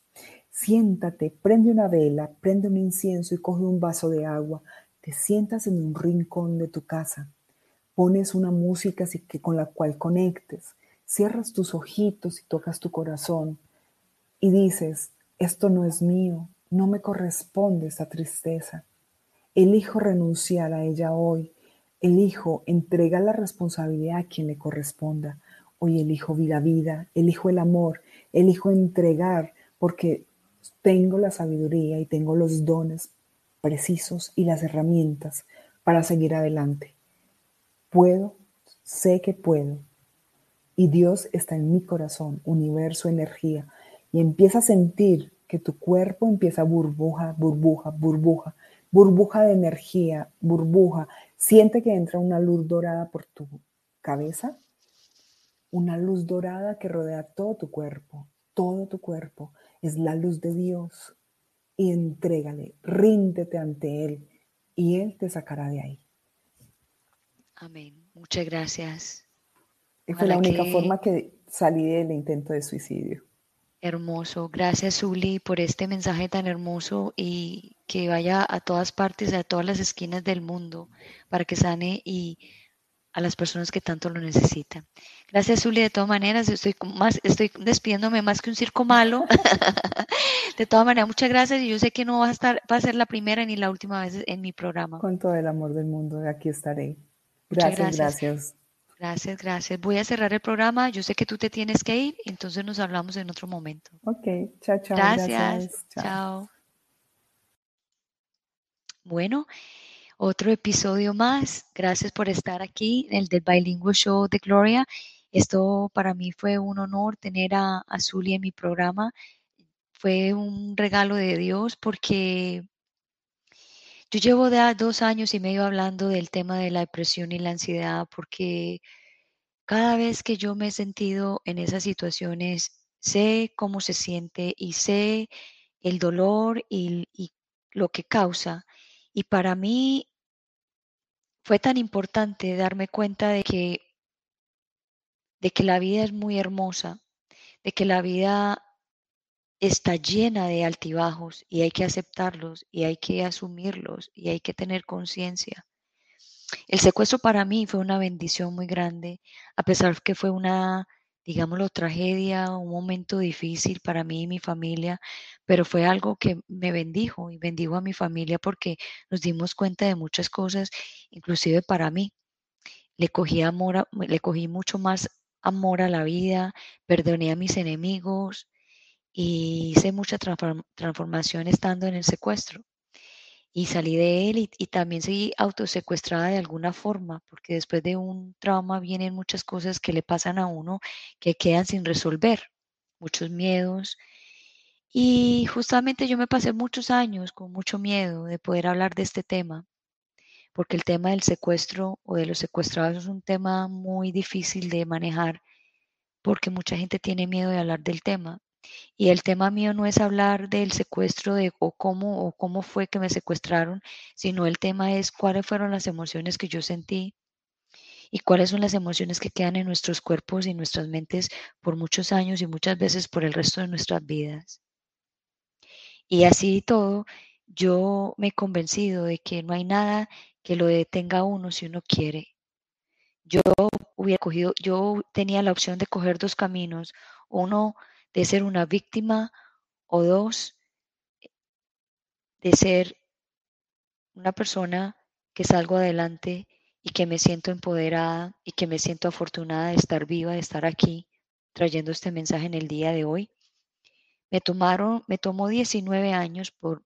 B: Siéntate, prende una vela, prende un incienso y coge un vaso de agua, te sientas en un rincón de tu casa, pones una música así que con la cual conectes, cierras tus ojitos y tocas tu corazón y dices, esto no es mío, no me corresponde esta tristeza. Elijo renunciar a ella hoy. Elijo entregar la responsabilidad a quien le corresponda. Hoy elijo vida, vida, elijo el amor, elijo entregar porque tengo la sabiduría y tengo los dones precisos y las herramientas para seguir adelante. Puedo, sé que puedo. Y Dios está en mi corazón, universo, energía y empieza a sentir que tu cuerpo empieza burbuja, burbuja, burbuja, burbuja de energía, burbuja. Siente que entra una luz dorada por tu cabeza, una luz dorada que rodea todo tu cuerpo, todo tu cuerpo. Es la luz de Dios. Y entrégale, ríndete ante Él y Él te sacará de ahí.
A: Amén. Muchas gracias.
B: Esa fue la única forma que salí del intento de suicidio.
A: Hermoso. Gracias, Zuli, por este mensaje tan hermoso y que vaya a todas partes, a todas las esquinas del mundo, para que sane y a las personas que tanto lo necesitan. Gracias, Zuli. De todas maneras, estoy más, estoy despidiéndome más que un circo malo. de todas maneras, muchas gracias. Y yo sé que no va a estar, va a ser la primera ni la última vez en mi programa.
B: Con todo el amor del mundo, aquí estaré. Gracias, gracias. gracias.
A: Gracias, gracias. Voy a cerrar el programa. Yo sé que tú te tienes que ir, entonces nos hablamos en otro momento.
B: Ok, chao, chao.
A: Gracias. Chao. chao. Bueno, otro episodio más. Gracias por estar aquí en el del Bilingual Show de Gloria. Esto para mí fue un honor tener a, a en mi programa. Fue un regalo de Dios porque yo llevo ya dos años y medio hablando del tema de la depresión y la ansiedad porque cada vez que yo me he sentido en esas situaciones, sé cómo se siente y sé el dolor y, y lo que causa. Y para mí fue tan importante darme cuenta de que de que la vida es muy hermosa, de que la vida está llena de altibajos y hay que aceptarlos y hay que asumirlos y hay que tener conciencia. El secuestro para mí fue una bendición muy grande, a pesar que fue una, digámoslo, tragedia, un momento difícil para mí y mi familia, pero fue algo que me bendijo y bendijo a mi familia porque nos dimos cuenta de muchas cosas, inclusive para mí. Le cogí amor, le cogí mucho más amor a la vida, perdoné a mis enemigos y hice mucha transformación estando en el secuestro. Y salí de él y, también seguí autosecuestrada de alguna forma, porque después de un trauma vienen muchas cosas que le pasan a uno que quedan sin resolver, muchos miedos. Y justamente yo me pasé muchos años con mucho miedo de poder hablar de este tema porque el tema del secuestro o de los secuestrados es un tema muy difícil de manejar, porque mucha gente tiene miedo de hablar del tema. Y el tema mío no es hablar del secuestro de o cómo o cómo fue que me secuestraron, sino el tema es cuáles fueron las emociones que yo sentí y cuáles son las emociones que quedan en nuestros cuerpos y nuestras mentes por muchos años y muchas veces por el resto de nuestras vidas. Y así todo, yo me he convencido de que no hay nada que lo detenga uno si uno quiere. Yo hubiera cogido, yo tenía la opción de coger dos caminos, uno de ser una víctima o dos de ser una persona que salgo adelante y que me siento empoderada y que me siento afortunada de estar viva, de estar aquí trayendo este mensaje en el día de hoy. Me tomaron, me tomó 19 años por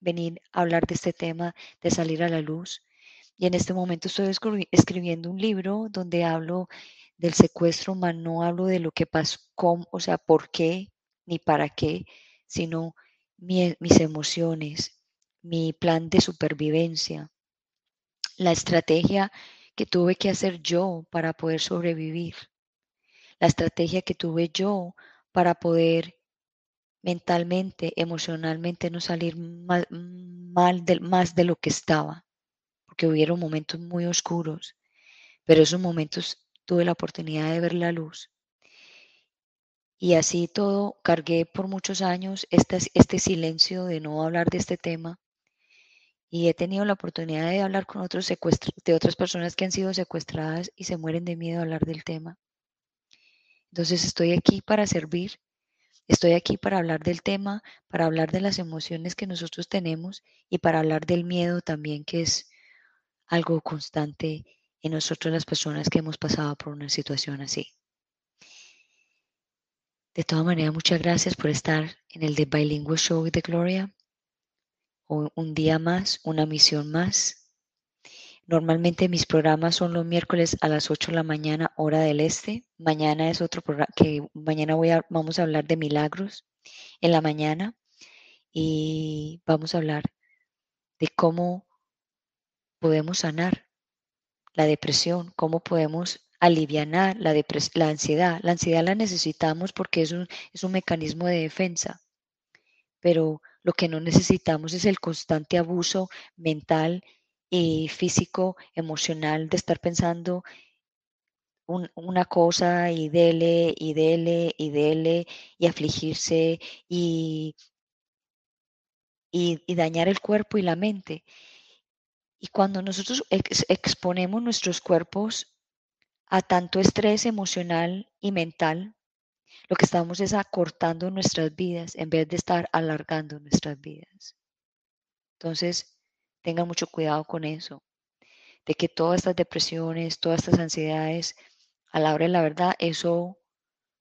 A: venir a hablar de este tema, de salir a la luz. Y en este momento estoy escribiendo un libro donde hablo del secuestro, mas no hablo de lo que pasó, o sea, por qué ni para qué, sino mis emociones, mi plan de supervivencia, la estrategia que tuve que hacer yo para poder sobrevivir, la estrategia que tuve yo para poder mentalmente, emocionalmente no salir mal, mal más de lo que estaba que hubieron momentos muy oscuros, pero esos momentos tuve la oportunidad de ver la luz. Y así todo, cargué por muchos años este, silencio de no hablar de este tema. Y he tenido la oportunidad de hablar con otros de otras personas que han sido secuestradas y se mueren de miedo a hablar del tema. Entonces estoy aquí para servir, estoy aquí para hablar del tema, para hablar de las emociones que nosotros tenemos y para hablar del miedo también, que es algo constante en nosotros las personas que hemos pasado por una situación así. De todas maneras, muchas gracias por estar en el The Bilingual Show de Gloria. Un día más, una misión más. Normalmente mis programas son los miércoles a las 8 de la mañana, hora del este. Mañana es otro programa que mañana voy vamos a hablar de milagros en la mañana y vamos a hablar de cómo podemos sanar la depresión, cómo podemos aliviar la, la ansiedad. La ansiedad la necesitamos porque es un, es un mecanismo de defensa, pero lo que no necesitamos es el constante abuso mental y físico, emocional de estar pensando una cosa y dele y dele y dele y afligirse y, y, y dañar el cuerpo y la mente. Y cuando nosotros exponemos nuestros cuerpos a tanto estrés emocional y mental, lo que estamos es acortando nuestras vidas en vez de estar alargando nuestras vidas. Entonces, tengan mucho cuidado con eso, de que todas estas depresiones, todas estas ansiedades, a la hora de la verdad, eso,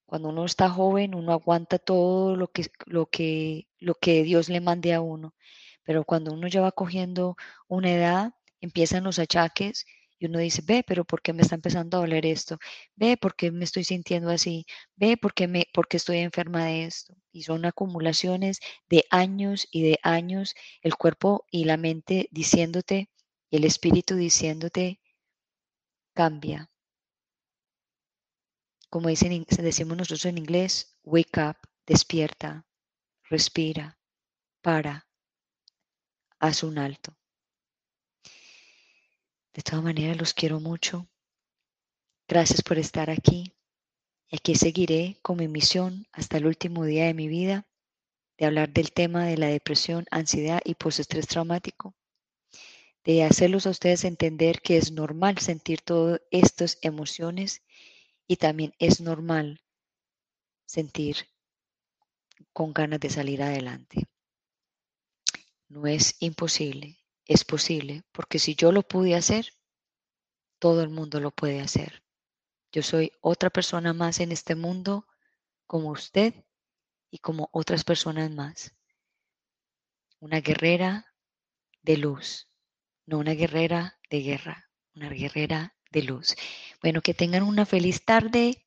A: cuando uno está joven, uno aguanta todo lo que, lo que, lo que Dios le mande a uno. Pero cuando uno ya va cogiendo una edad, empiezan los achaques y uno dice, ve, pero ¿por qué me está empezando a doler esto? Ve, ¿por qué me estoy sintiendo así? Ve, ¿por qué, me, por qué estoy enferma de esto? Y son acumulaciones de años y de años, el cuerpo y la mente diciéndote, y el espíritu diciéndote, cambia. Como dicen, decimos nosotros en inglés, wake up, despierta, respira, para, haz un alto. De todas maneras, los quiero mucho. Gracias por estar aquí. Y aquí seguiré con mi misión hasta el último día de mi vida de hablar del tema de la depresión, ansiedad y postestrés traumático. De hacerlos a ustedes entender que es normal sentir todas estas emociones y también es normal sentir con ganas de salir adelante. No es imposible, es posible, porque si yo lo pude hacer, todo el mundo lo puede hacer. Yo soy otra persona más en este mundo como usted y como otras personas más. Una guerrera de luz, no una guerrera de guerra, una guerrera de luz. Bueno, que tengan una feliz tarde.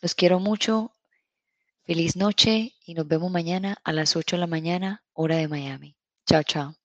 A: Los quiero mucho. Feliz noche y nos vemos mañana a las 8 de la mañana, hora de Miami. Chao, chao.